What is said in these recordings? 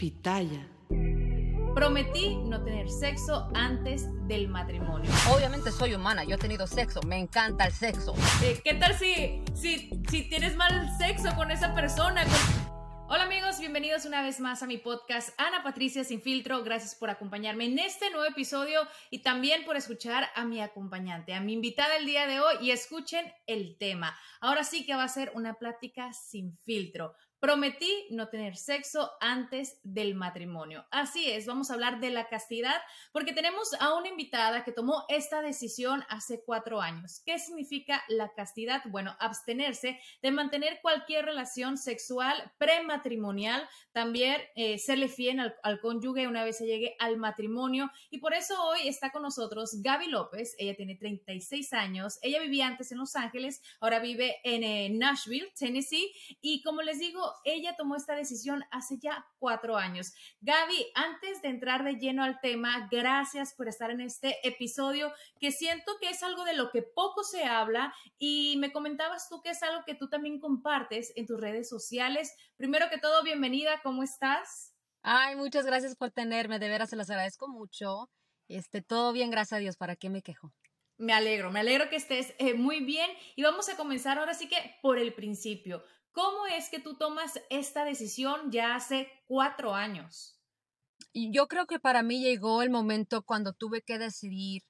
Pitaya. Prometí no tener sexo antes del matrimonio. Obviamente soy humana, yo he tenido sexo, me encanta el sexo. Eh, ¿Qué tal si, si, si tienes mal sexo con esa persona? Hola amigos, bienvenidos una vez más a mi podcast Ana Patricia Sin Filtro. Gracias por acompañarme en este nuevo episodio y también por escuchar a mi acompañante, a mi invitada el día de hoy y escuchen el tema. Ahora sí que va a ser una plática sin filtro. Prometí no tener sexo antes del matrimonio. Así es, vamos a hablar de la castidad porque tenemos a una invitada que tomó esta decisión hace cuatro años. ¿Qué significa la castidad? Bueno, abstenerse de mantener cualquier relación sexual prematrimonial, también eh, serle fiel al, al, cónyuge una vez se llegue al matrimonio. Y por eso hoy está con nosotros Gaby López. Ella tiene 36 años. Ella vivía antes en Los Ángeles, ahora vive en eh, Nashville, Tennessee. Y como les digo, ella tomó esta decisión hace ya cuatro años. Gaby, antes de entrar de lleno al tema, gracias por estar en este episodio que siento que es algo de lo que poco se habla y me comentabas tú que es algo que tú también compartes en tus redes sociales. Primero que todo, bienvenida, ¿cómo estás? Ay, muchas gracias por tenerme, de veras se las agradezco mucho. Este, todo bien, gracias a Dios, ¿para qué me quejo? Me alegro, me alegro que estés eh, muy bien y vamos a comenzar ahora sí que por el principio. ¿Cómo es que tú tomas esta decisión ya hace cuatro años? Yo creo que para mí llegó el momento cuando tuve que decidir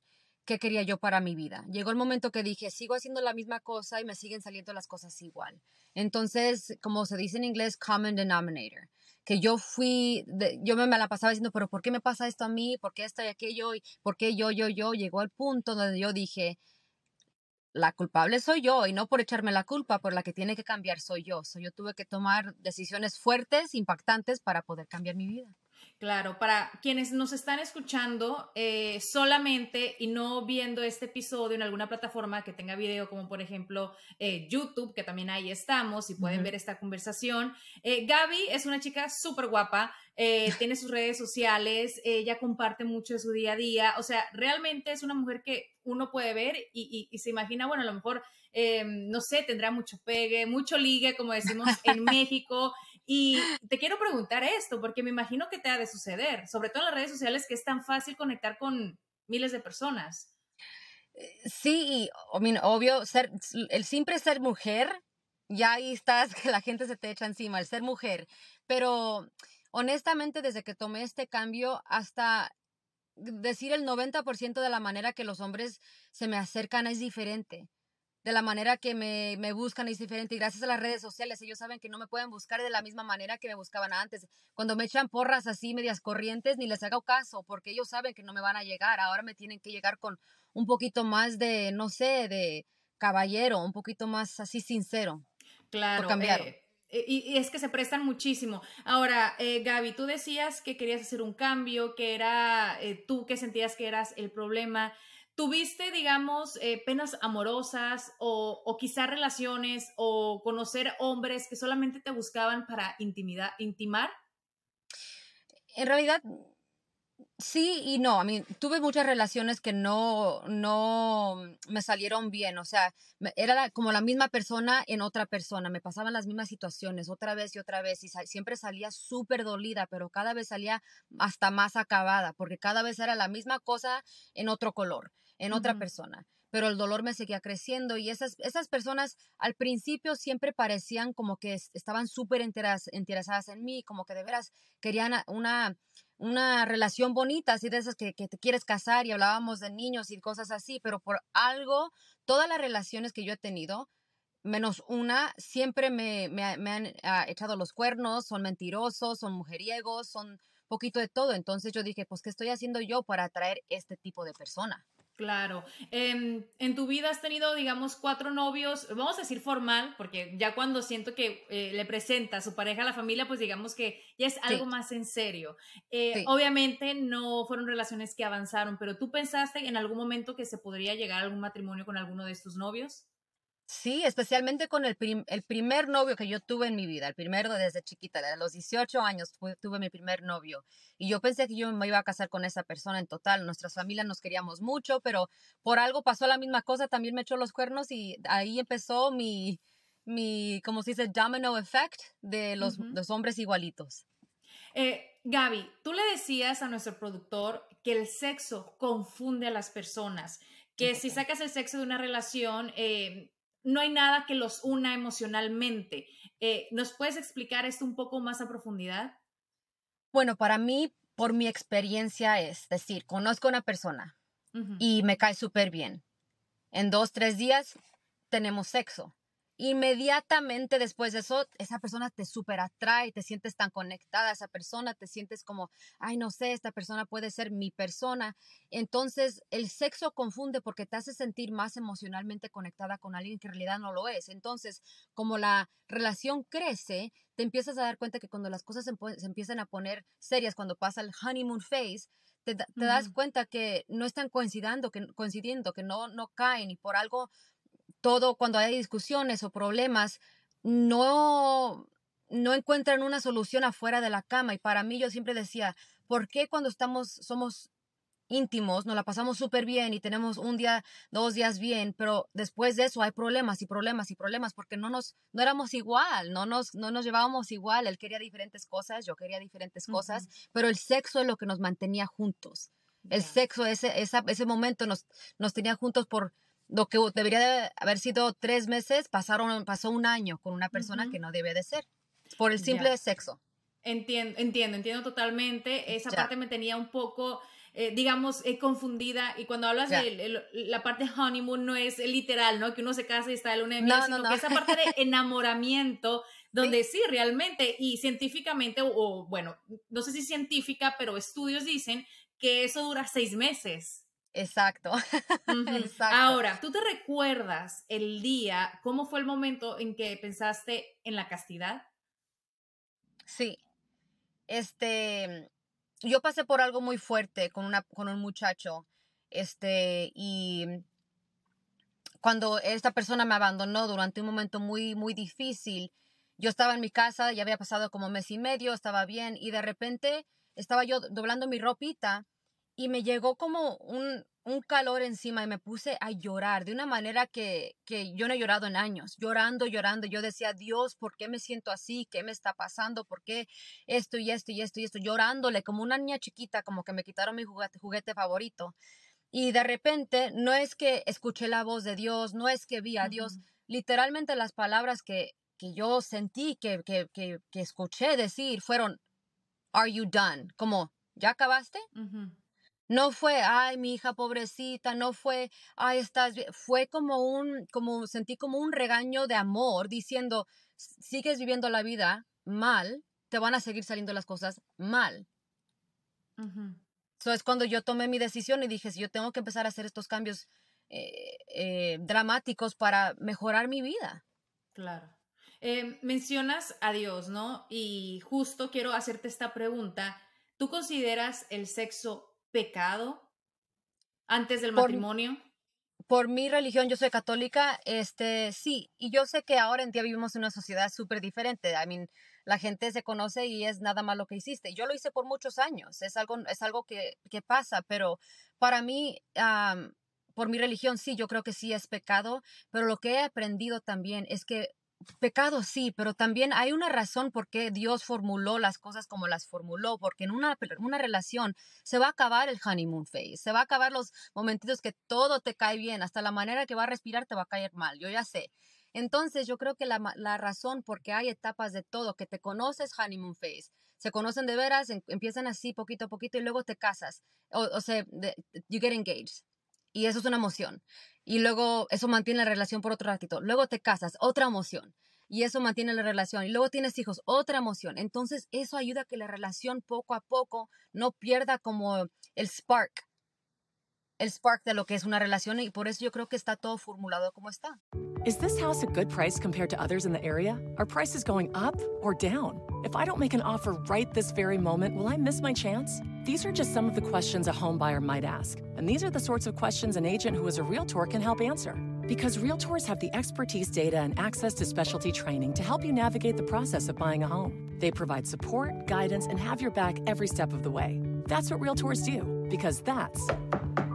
qué quería yo para mi vida. Llegó el momento que dije, sigo haciendo la misma cosa y me siguen saliendo las cosas igual. Entonces, como se dice en inglés, common denominator, que yo fui, yo me, la pasaba diciendo, pero ¿por qué me pasa esto a mí? ¿Por qué esto y aquello? ¿Y ¿Por qué yo, yo, yo? Llegó al punto donde yo dije, la culpable soy yo y no por echarme la culpa, por la que tiene que cambiar soy yo. So, yo tuve que tomar decisiones fuertes, impactantes para poder cambiar mi vida. Claro, para quienes nos están escuchando eh, solamente y no viendo este episodio en alguna plataforma que tenga video, como por ejemplo eh, YouTube, que también ahí estamos y pueden uh -huh. ver esta conversación. Eh, Gaby es una chica súper guapa, eh, tiene sus redes sociales, ella comparte mucho de su día a día, o sea, realmente es una mujer que uno puede ver y, y, y se imagina, bueno, a lo mejor, no sé, tendrá mucho pegue, mucho ligue, como decimos en México. Y te quiero preguntar esto, porque me imagino que te ha de suceder, sobre todo en las redes sociales, que es tan fácil conectar con miles de personas. Sí, y I mean, obvio, el siempre ser mujer, ya ahí estás, que la gente se te echa encima, el ser mujer. Pero honestamente, desde que tomé este cambio, hasta decir el 90% de la manera que los hombres se me acercan es diferente. De la manera que me, me, buscan es diferente. Y gracias a las redes sociales, ellos saben que no me pueden buscar de la misma manera que me buscaban antes. Cuando me echan porras así, medias corrientes, ni les hago caso, porque ellos saben que no me van a llegar. Ahora me tienen que llegar con un poquito más de, no sé, de caballero, un poquito más así sincero. Claro. cambiaron. Eh, y, y, es que se prestan muchísimo. Ahora, eh, Gaby, tú decías que querías hacer un cambio, que era eh, tú que sentías que eras el problema. ¿Tuviste, digamos, eh, penas amorosas o, o quizás relaciones o conocer hombres que solamente te buscaban para intimidad, intimar? En realidad, Sí y no, a mí tuve muchas relaciones que no, no me salieron bien, o sea, era la, como la misma persona en otra persona, me pasaban las mismas situaciones otra vez y otra vez y sa siempre salía súper dolida, pero cada vez salía hasta más acabada, porque cada vez era la misma cosa en otro color, en otra uh -huh. persona. pero el dolor me seguía creciendo y esas, esas personas al principio siempre parecían como que estaban súper interesadas en mí, como que de veras querían una, una relación bonita, así de esas que, que, te quieres casar y hablábamos de niños y cosas así, pero por algo, todas las relaciones que yo he tenido, menos una, siempre me, me, me han ah, echado los cuernos, son mentirosos, son mujeriegos, son poquito de todo. Entonces yo dije, pues, ¿qué estoy haciendo yo para atraer este tipo de persona? Claro. Em, en tu vida has tenido, digamos, cuatro novios, vamos a decir formal, porque ya cuando siento que eh, le presenta a su pareja a la familia, pues digamos que ya es algo más en serio. Eh, obviamente no fueron relaciones que avanzaron, pero ¿tú pensaste en algún momento que se podría llegar a algún matrimonio con alguno de estos novios? Sí, especialmente con el, el primer novio que yo tuve en mi vida, el primero desde chiquita, a los 18 años tuve mi primer novio. Y yo pensé que yo me iba a casar con esa persona en total. Nuestras familias nos queríamos mucho, pero por algo pasó la misma cosa, también me echó los cuernos y ahí empezó mi, mi como se dice, domino effect de los, los hombres igualitos. Eh, Gaby, tú le decías a nuestro productor que el sexo confunde a las personas, que si sacas el sexo de una relación, eh, no hay nada que los una emocionalmente. Eh, ¿Nos puedes explicar esto un poco más a profundidad? Bueno, para mí, por mi experiencia, es decir, conozco a una persona y me cae súper bien. En dos, tres días tenemos sexo inmediatamente después de eso, esa persona te super atrae, te sientes tan conectada a esa persona, te sientes como, ay, no sé, esta persona puede ser mi persona. Entonces, el sexo confunde porque te hace sentir más emocionalmente conectada con alguien que en realidad no lo es. Entonces, como la relación crece, te empiezas a dar cuenta que cuando las cosas se, empiezan a poner serias, cuando pasa el honeymoon phase, te, das cuenta que no están coincidiendo, que, coincidiendo, que no, no caen y por algo todo cuando hay discusiones o problemas, no, no encuentran una solución afuera de la cama. Y para mí yo siempre decía, ¿por qué cuando estamos, somos íntimos, nos la pasamos súper bien y tenemos un día, dos días bien, pero después de eso hay problemas y problemas y problemas porque no nos, no éramos igual, no nos, no nos llevábamos igual, él quería diferentes cosas, yo quería diferentes cosas, pero el sexo es lo que nos mantenía juntos. El sexo, ese, ese momento nos, nos tenía juntos por lo que debería haber sido tres meses, pasaron, pasó un año con una persona que no debe de ser, por el simple sexo. Entiendo, entiendo, entiendo totalmente. Esa parte me tenía un poco, eh, digamos, eh, confundida. Y cuando hablas de la parte honeymoon, no es literal, ¿no? Que uno se casa y está de luna de miel, sino que esa parte de enamoramiento, donde sí. realmente, y científicamente, o, bueno, no sé si científica, pero estudios dicen que eso dura seis meses. Exacto. Ahora, ¿tú te recuerdas el día, cómo fue el momento en que pensaste en la castidad? Sí. Este, yo pasé por algo muy fuerte con, una, con un muchacho, este, y cuando esta persona me abandonó durante un momento muy, muy difícil, yo estaba en mi casa, ya había pasado como mes y medio, estaba bien, y de repente estaba yo doblando mi ropita y me llegó como un, un calor encima y me puse a llorar de una manera que, que, yo no he llorado en años, llorando, llorando. Yo decía, Dios, ¿por qué me siento así? ¿Qué me está pasando? ¿Por qué esto y esto y esto y esto? Llorándole como una niña chiquita, como que me quitaron mi juguete, juguete favorito. Y de repente, no es que escuché la voz de Dios, no es que vi a Dios, literalmente las palabras que, que yo sentí, que, que, que, escuché decir, fueron, ¿Are you done? Como, ¿ya acabaste? No fue, ay, mi hija pobrecita, no fue, ay, estás bien. Fue como un, como sentí como un regaño de amor diciendo, sigues viviendo la vida mal, te van a seguir saliendo las cosas mal. Eso es cuando yo tomé mi decisión y dije, si yo tengo que empezar a hacer estos cambios eh, eh, dramáticos para mejorar mi vida. Claro. Em, mencionas a Dios, ¿no? Y justo quiero hacerte esta pregunta. ¿Tú consideras el sexo pecado antes del matrimonio? Por mi religión, yo soy católica, este, sí, y yo sé que ahora en día vivimos en una sociedad súper diferente. I mean, la gente se conoce y es nada más lo que hiciste. Yo lo hice por muchos años, es algo, es algo que, que pasa, pero para mí, por mi religión, sí, yo creo que sí es pecado, pero lo que he aprendido también es que pecado sí, pero también hay una razón por qué Dios formuló las cosas como las formuló, porque en una, una relación se va a acabar el honeymoon phase, se va a acabar los momentitos que todo te cae bien, hasta la manera que va a respirar te va a caer mal, yo ya sé. Entonces yo creo que la, la razón por qué hay etapas de todo, que te conoces honeymoon phase, se conocen de veras, empiezan así poquito a poquito y luego te casas, o, o sea, you get engaged. Y eso es una emoción. Y luego eso mantiene la relación por otro ratito. Luego te casas, otra emoción y eso mantiene la relación. Y luego tienes hijos, otra emoción. Entonces eso ayuda a que la relación poco a poco no pierda como el spark, el spark de lo que es una relación y por eso yo creo que está todo formulado como está. Is this house a good price compared to others in the area? Are prices going up or down? If I don't make an offer right this very moment, will I miss my chance? These are just some of the questions a home buyer might ask. And these are the sorts of questions an agent who is a realtor can help answer. Because realtors have the expertise, data, and access to specialty training to help you navigate the process of buying a home. They provide support, guidance, and have your back every step of the way. That's what realtors do, because that's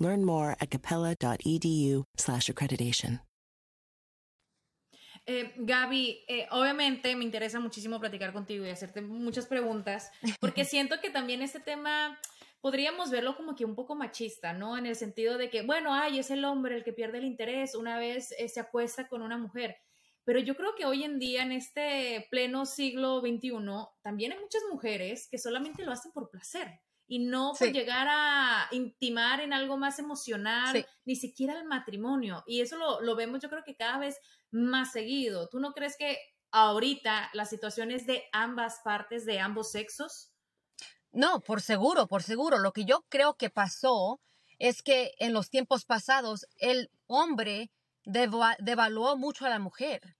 Learn more at capella.edu/accreditation. Eh, Gaby, eh, obviamente me interesa muchísimo platicar contigo y hacerte muchas preguntas, porque siento que también este tema podríamos verlo como que un poco machista, ¿no? En el sentido de que, bueno, ay, es el hombre el que pierde el interés una vez eh, se acuesta con una mujer. Pero yo creo que hoy en día, en este pleno siglo XXI, también hay muchas mujeres que solamente lo hacen por placer y no por llegar a intimar en algo más emocional, ni siquiera el matrimonio. Y eso lo, lo vemos yo creo que cada vez más seguido. ¿Tú no crees que ahorita la situación es de ambas partes, de ambos sexos? No, por seguro, por seguro. Lo que yo creo que pasó es que en los tiempos pasados el hombre devaluó mucho a la mujer.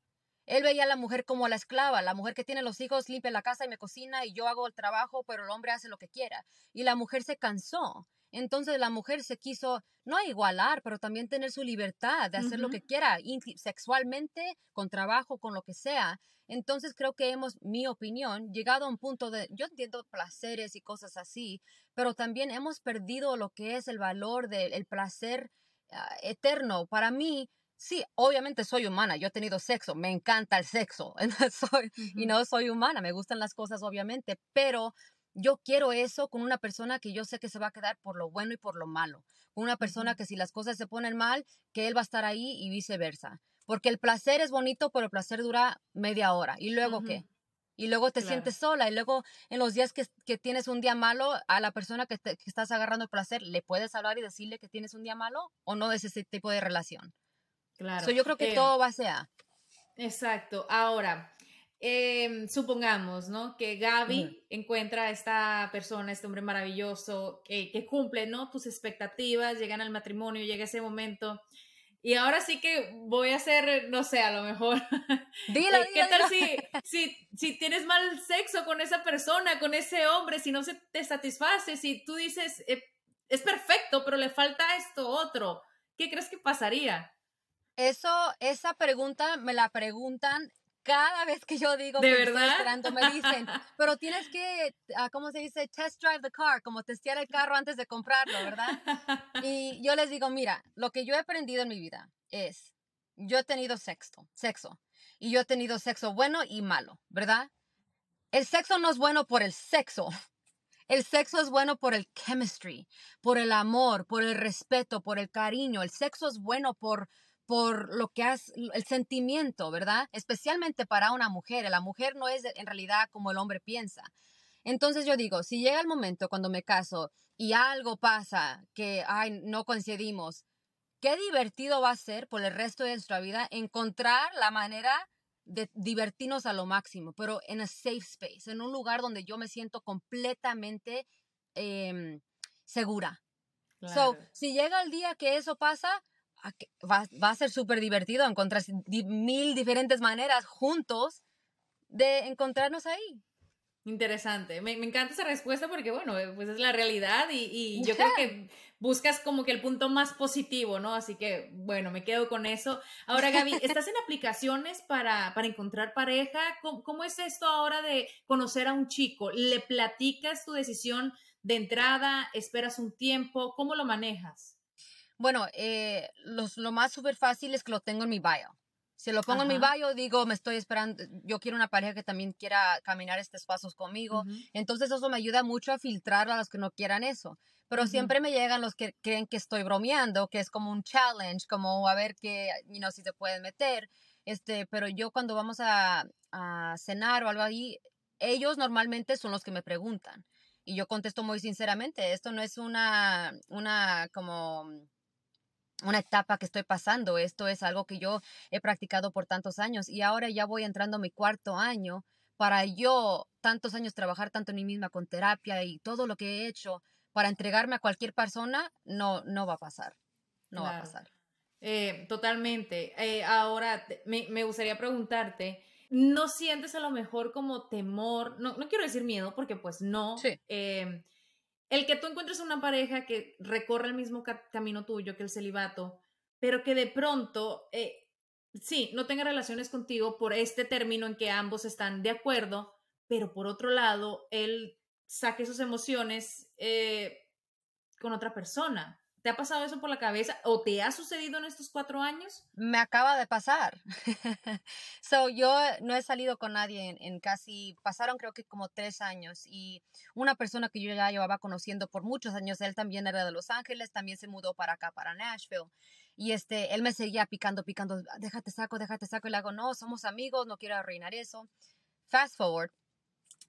Él veía a la mujer como la esclava, la mujer que tiene los hijos, limpia la casa y me cocina y yo hago el trabajo, pero el hombre hace lo que quiera. Y la mujer se cansó. Entonces la mujer se quiso no igualar, pero también tener su libertad de hacer lo que quiera, sexualmente, con trabajo, con lo que sea. Entonces creo que hemos, mi opinión, llegado a un punto de, yo entiendo placeres y cosas así, pero también hemos perdido lo que es el valor del placer ah, eterno. Para mí, sí, obviamente soy humana, yo he tenido sexo, me encanta el sexo, soy, y no soy humana, me gustan las cosas, obviamente, pero yo quiero eso con una persona que yo sé que se va a quedar por lo bueno y por lo malo. Con una persona que si las cosas se ponen mal, que él va a estar ahí y viceversa. Porque el placer es bonito, pero el placer dura media hora. ¿Y luego qué? Y luego te sientes sola. Y luego en los días que, tienes un día malo, a la persona que, estás agarrando el placer, ¿le puedes hablar y decirle que tienes un día malo? ¿O no es ese tipo de relación? Claro. yo creo que eh, todo va a ser. Exacto. Ahora, Em, supongamos, ¿no? Que Gaby encuentra a esta persona, este hombre maravilloso, que, que, cumple, ¿no? Tus expectativas, llegan al matrimonio, llega ese momento. Y ahora sí que voy a hacer, no sé, a lo mejor. Dilo, eh, ¿Qué tal si, si, si, tienes mal sexo con esa persona, con ese hombre, si no se te satisface, si tú dices, eh, es perfecto, pero le falta esto otro? ¿Qué crees que pasaría? Eso, esa pregunta me la preguntan cada vez que yo digo ¿De que verdad? estoy esperando, me dicen, pero tienes que, ah, ¿cómo se dice? Test drive the car, como testear el carro antes de comprarlo, ¿verdad? Y yo les digo, mira, lo que yo he aprendido en mi vida es, yo he tenido sexo, sexo, y yo he tenido sexo bueno y malo, ¿verdad? El sexo no es bueno por el sexo. El sexo es bueno por el chemistry, por el amor, por el respeto, por el cariño. El sexo es bueno por por lo que has, el sentimiento, ¿verdad? Especialmente para una mujer. La mujer no es en realidad como el hombre piensa. Entonces yo digo, si llega el momento cuando me caso y algo pasa que, ay, no coincidimos, qué divertido va a ser por el resto de nuestra vida encontrar la manera de divertirnos a lo máximo, pero en a safe space, en un lugar donde yo me siento completamente em, segura. So, si llega el día que eso pasa, va, va a ser súper divertido encontrar mil diferentes maneras juntos de encontrarnos ahí. Interesante. Me, encanta esa respuesta porque, bueno, eh, pues es la realidad y, yo creo que buscas como que el punto más positivo, ¿no? Así que, bueno, me quedo con eso. Ahora, Gaby, ¿estás en aplicaciones para, para encontrar pareja? ¿Cómo, es esto ahora de conocer a un chico? ¿Le platicas tu decisión de entrada? ¿Esperas un tiempo? ¿Cómo lo manejas? Bueno, eh, lo más súper fácil es que lo tengo en mi bio. Si lo pongo en mi bio, digo, me estoy esperando, yo quiero una pareja que también quiera caminar estos pasos conmigo. Entonces eso me ayuda mucho a filtrar a los que no quieran eso. Pero siempre me llegan los que creen que estoy bromeando, que es como un challenge, como a ver qué, you know, si se pueden meter. Este, pero yo cuando vamos a, a cenar o algo ahí, ellos normalmente son los que me preguntan. Y yo contesto muy sinceramente, esto no es una, una como una etapa que estoy pasando. Esto es algo que yo he practicado por tantos años y ahora ya voy entrando a mi cuarto año para yo tantos años trabajar tanto en mí misma con terapia y todo lo que he hecho para entregarme a cualquier persona, no, no va a pasar. No va a pasar. Eh, totalmente. Eh, ahora me, me, gustaría preguntarte, ¿no sientes a lo mejor como temor? No, no quiero decir miedo, porque pues no. Sí. Eh, el que tú encuentres una pareja que recorre el mismo camino tuyo que el celibato, pero que de pronto, eh, sí, no tenga relaciones contigo por este término en que ambos están de acuerdo, pero por otro lado, él saque sus emociones eh, con otra persona. ¿Te ha pasado eso por la cabeza o te ha sucedido en estos cuatro años? Me acaba de pasar. so, yo no he salido con nadie en, casi, pasaron creo que como tres años y una persona que yo ya llevaba conociendo por muchos años, él también era de Los Ángeles, también se mudó para acá, para Nashville. Y este, él me seguía picando, picando, déjate saco, déjate saco. Y le hago, no, somos amigos, no quiero arruinar eso. Fast forward,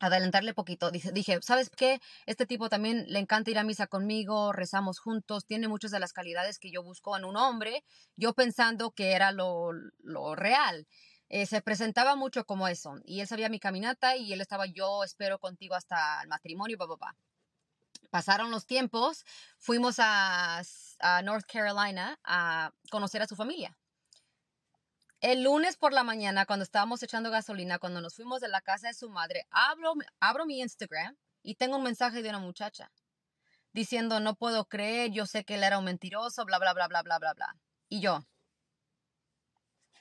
adelantarle poquito. Dije, ¿sabes qué? Este tipo también le encanta ir a misa conmigo, rezamos juntos, tiene muchas de las calidades que yo busco en un hombre, yo pensando que era lo, lo real. Eh, se presentaba mucho como eso, y él sabía mi caminata y él estaba, yo espero contigo hasta el matrimonio, papá. Pasaron los tiempos, fuimos a North Carolina a conocer a su familia. El lunes por la mañana, cuando estábamos echando gasolina, cuando nos fuimos de la casa de su madre, abro, abro mi Instagram y tengo un mensaje de una muchacha diciendo, no puedo creer, yo sé que él era un mentiroso, bla, bla, bla, bla, bla, bla, bla. Y yo,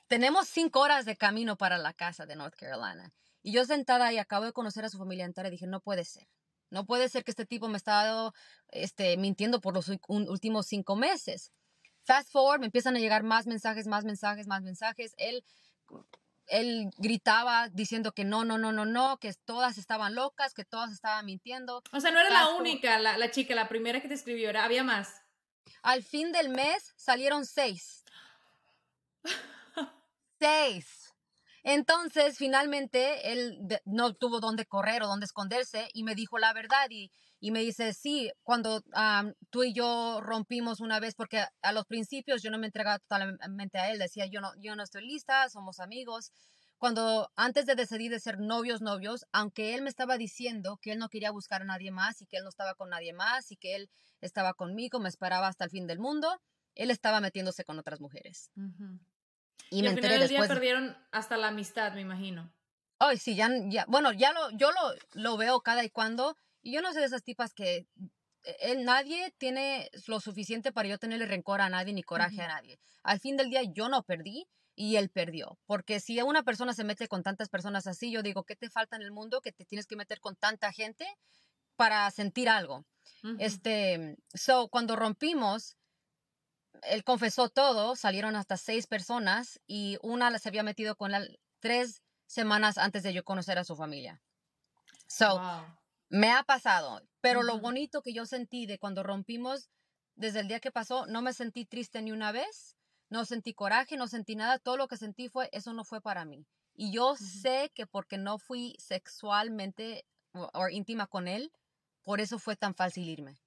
tenemos cinco horas de camino para la casa de North Carolina. Y yo sentada y acabo de conocer a su familia entera y dije, no puede ser. No puede ser que este tipo me está este, mintiendo por los últimos cinco meses. Fast forward, me empiezan a llegar más mensajes, más mensajes, más mensajes. Él, él gritaba diciendo que no, no, no, no, no, que todas estaban locas, que todas estaban mintiendo. O sea, no era la única, la, la, chica, la primera que te escribió, era, había más. Al fin del mes salieron seis. seis. Entonces, finalmente, él no tuvo dónde correr o dónde esconderse y me dijo la verdad y, me dice, sí, cuando tú y yo rompimos una vez, porque a los principios yo no me entregaba totalmente a él, decía, yo no, yo no estoy lista, somos amigos. Cuando antes de decidir de ser novios, novios, aunque él me estaba diciendo que él no quería buscar a nadie más y que él no estaba con nadie más y que él estaba conmigo, me esperaba hasta el fin del mundo, él estaba metiéndose con otras mujeres. Y, me al final del día perdieron hasta la amistad, me imagino. Ay, sí, ya, ya, bueno, ya lo, yo lo, lo veo cada y cuando, y yo no sé de esas tipas que él, eh, nadie tiene lo suficiente para yo tenerle rencor a nadie ni coraje a nadie. Al fin del día yo no perdí y él perdió, porque si una persona se mete con tantas personas así, yo digo, ¿qué te falta en el mundo que te tienes que meter con tanta gente para sentir algo? Este, so, cuando rompimos, él confesó todo, salieron hasta seis personas y una se había metido con él tres semanas antes de yo conocer a su familia. So, me ha pasado, pero lo bonito que yo sentí de cuando rompimos, desde el día que pasó, no me sentí triste ni una vez, no sentí coraje, no sentí nada, todo lo que sentí fue, eso no fue para mí. Y yo sé que porque no fui sexualmente o íntima con él, por eso fue tan fácil irme.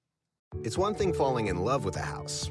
It's one thing falling in love with a house,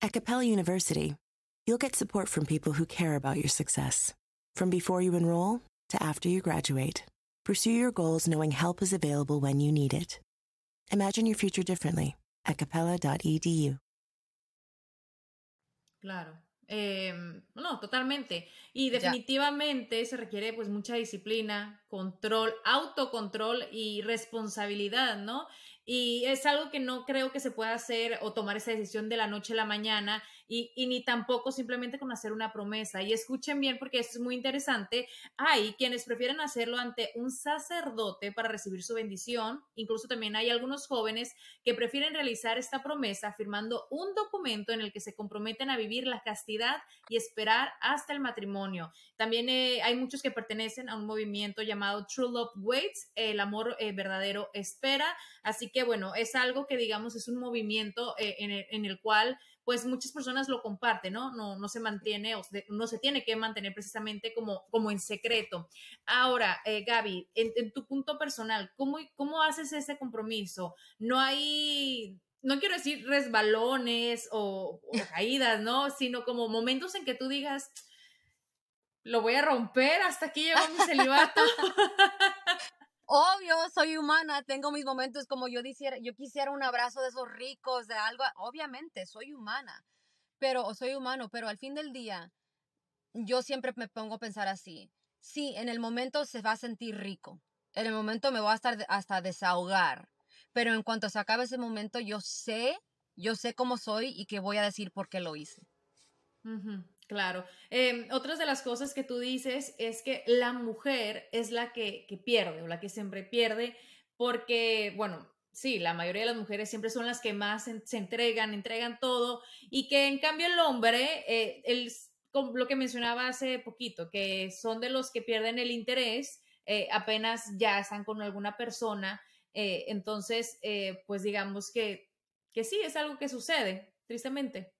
At Capella University, you'll get support from people who care about your success. From before you enroll to after you graduate, pursue your goals knowing help is available when you need it. Imagine your future differently at capella.edu. Claro. Eh, no, totalmente. Y definitivamente se requiere pues mucha disciplina, control, autocontrol y responsabilidad, ¿no? Y es algo que no creo que se pueda hacer o tomar esa decisión de la noche a la mañana y, ni tampoco simplemente con hacer una promesa. Y escuchen bien porque esto es muy interesante. Hay quienes prefieren hacerlo ante un sacerdote para recibir su bendición. Incluso también hay algunos jóvenes que prefieren realizar esta promesa firmando un documento en el que se comprometen a vivir la castidad y esperar hasta el matrimonio. También eh, hay muchos que pertenecen a un movimiento llamado True Love Waits, el amor eh, verdadero espera. Así que bueno, es algo que digamos es un movimiento eh, en, el, cual pues muchas personas lo comparten, ¿no? No, no se mantiene o no se tiene que mantener precisamente como, como en secreto. Ahora, eh, Gaby, en, tu punto personal, ¿cómo, ¿cómo haces ese compromiso? No hay no quiero decir resbalones o, o, caídas, ¿no? Sino como momentos en que tú digas, lo voy a romper, hasta aquí llegó mi celibato. Obvio, soy humana, tengo mis momentos como yo quisiera, yo quisiera un abrazo de esos ricos, de algo, obviamente, soy humana, pero soy humano, pero al fin del día, yo siempre me pongo a pensar así, sí, en el momento se va a sentir rico, en el momento me voy a estar hasta desahogar, pero en cuanto se acabe ese momento, yo sé, yo sé cómo soy y que voy a decir por qué lo hice. Claro. Eh, otras de las cosas que tú dices es que la mujer es la que, pierde o la que siempre pierde porque, bueno, sí, la mayoría de las mujeres siempre son las que más se, entregan, entregan todo y que en cambio el hombre, eh, lo que mencionaba hace poquito, que son de los que pierden el interés, eh, apenas ya están con alguna persona, eh, entonces, pues digamos que, que sí, es algo que sucede, tristemente.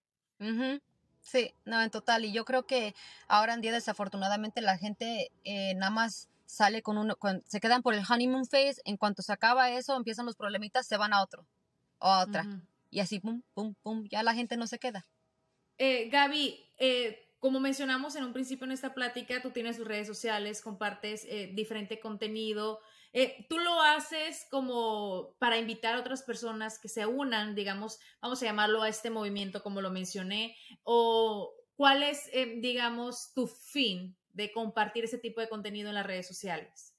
Sí, no, en total. Y yo creo que ahora en día desafortunadamente la gente eh, nada más sale con uno, se quedan por el honeymoon phase, en cuanto se acaba eso, empiezan los problemitas, se van a otro o a otra. Y así, pum, pum, pum, ya la gente no se queda. Eh, Gaby, eh, como mencionamos en un principio en esta plática, tú tienes tus redes sociales, compartes eh, diferente contenido. Eh, ¿Tú lo haces como para invitar a otras personas que se unan, digamos, vamos a llamarlo a este movimiento como lo mencioné? ¿O cuál es, eh, digamos, tu fin de compartir ese tipo de contenido en las redes sociales?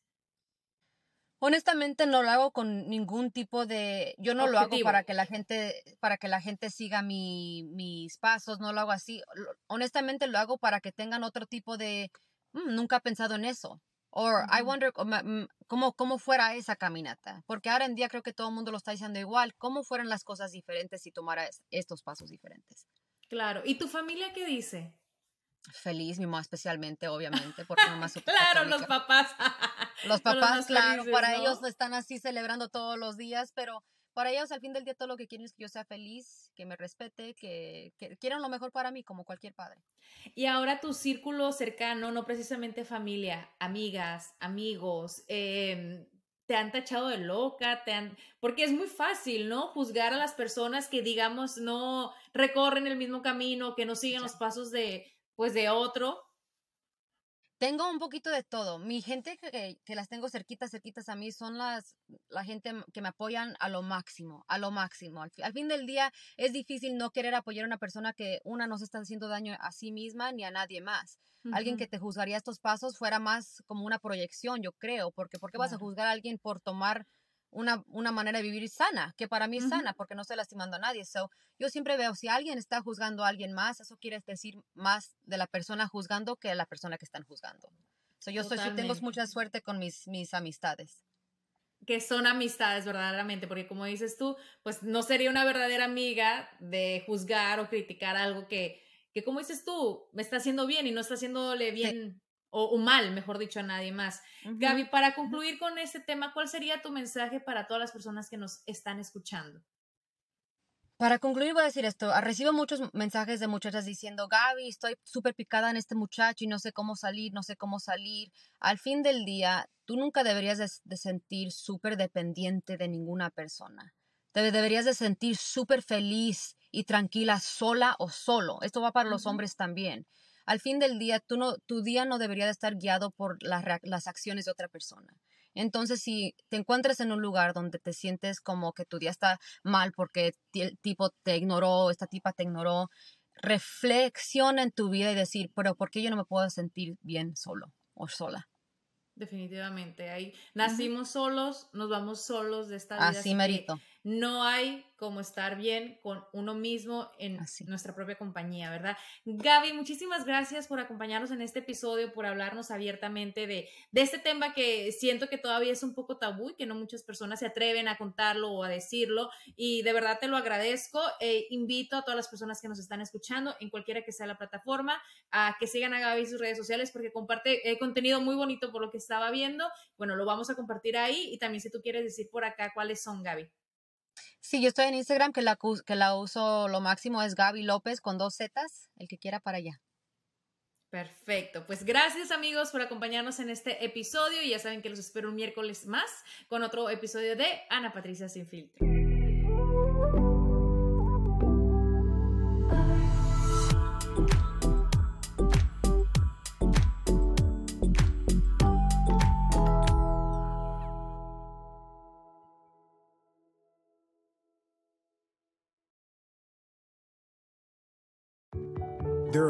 Honestamente no lo hago con ningún tipo de, yo no lo hago para que la gente, para que la gente siga mis pasos, no lo hago así. Honestamente lo hago para que tengan otro tipo de, mm, nunca he pensado en eso. O I wonder cómo, cómo fuera esa caminata. Porque ahora en día creo que todo el mundo lo está diciendo igual. ¿Cómo fueran las cosas diferentes si tomara estos pasos diferentes? Claro. ¿Y tu familia qué dice? Feliz, mi mamá especialmente, obviamente, porque mamá Claro, los papás. los papás, claro, para ellos están así celebrando todos los días, pero para ellos al fin del día todo lo que quieren es que yo sea feliz, que me respete, que, que quieran lo mejor para mí como cualquier padre. Y ahora tu círculo cercano, no precisamente familia, amigas, amigos, em, te han tachado de loca, te han... porque es muy fácil, ¿no? Juzgar a las personas que, digamos, no recorren el mismo camino, que no siguen los pasos de, pues, de otro, tengo un poquito de todo. Mi gente que, que, las tengo cerquitas, cerquitas a mí son las, la gente que me apoyan a lo máximo, a lo máximo. Al, fin del día es difícil no querer apoyar a una persona que una no se está haciendo daño a sí misma ni a nadie más. Alguien que te juzgaría estos pasos fuera más como una proyección, yo creo, porque ¿por qué vas a juzgar a alguien por tomar una, una, manera de vivir sana, que para mí es sana porque no estoy lastimando a nadie. So, yo siempre veo, si alguien está juzgando a alguien más, eso quiere decir más de la persona juzgando que de la persona que están juzgando. So, yo soy, tengo mucha suerte con mis, mis amistades. Que son amistades verdaderamente, porque como dices tú, pues no sería una verdadera amiga de juzgar o criticar algo que, que como dices tú, me está haciendo bien y no está haciéndole bien o, mal, mejor dicho, a nadie más. Gaby, para concluir con este tema, ¿cuál sería tu mensaje para todas las personas que nos están escuchando? Para concluir, voy a decir esto. Ah, recibo muchos mensajes de muchachas diciendo, Gaby, estoy súper picada en este muchacho y no sé cómo salir, no sé cómo salir. Al fin del día, tú nunca deberías de, sentir súper dependiente de ninguna persona. Te deberías de sentir súper feliz y tranquila sola o solo. Esto va para los hombres también. Al fin del día, tú no, tu día no debería de estar guiado por las acciones de otra persona. Entonces, si te encuentras en un lugar donde te sientes como que tu día está mal porque el tipo te ignoró, esta tipa te ignoró, reflexiona en tu vida y decir, pero ¿por qué yo no me puedo sentir bien solo o sola? Definitivamente, ahí nacimos solos, nos vamos solos de esta vida. Así merito no hay como estar bien con uno mismo en nuestra propia compañía, ¿verdad? Gaby, muchísimas gracias por acompañarnos en este episodio, por hablarnos abiertamente de, de este tema que siento que todavía es un poco tabú y que no muchas personas se atreven a contarlo o a decirlo. Y de verdad te lo agradezco. E invito a todas las personas que nos están escuchando, en cualquiera que sea la plataforma, a que sigan a Gaby en sus redes sociales porque comparte eh, contenido muy bonito por lo que estaba viendo. Bueno, lo vamos a compartir ahí y también si tú quieres decir por acá cuáles son, Gaby. Sí, yo estoy en Instagram, que la, que la uso lo máximo es Gaby López con dos Zetas, el que quiera para allá. Perfecto, pues gracias amigos por acompañarnos en este episodio y ya saben que los espero un miércoles más con otro episodio de Ana Patricia Sin Filtro.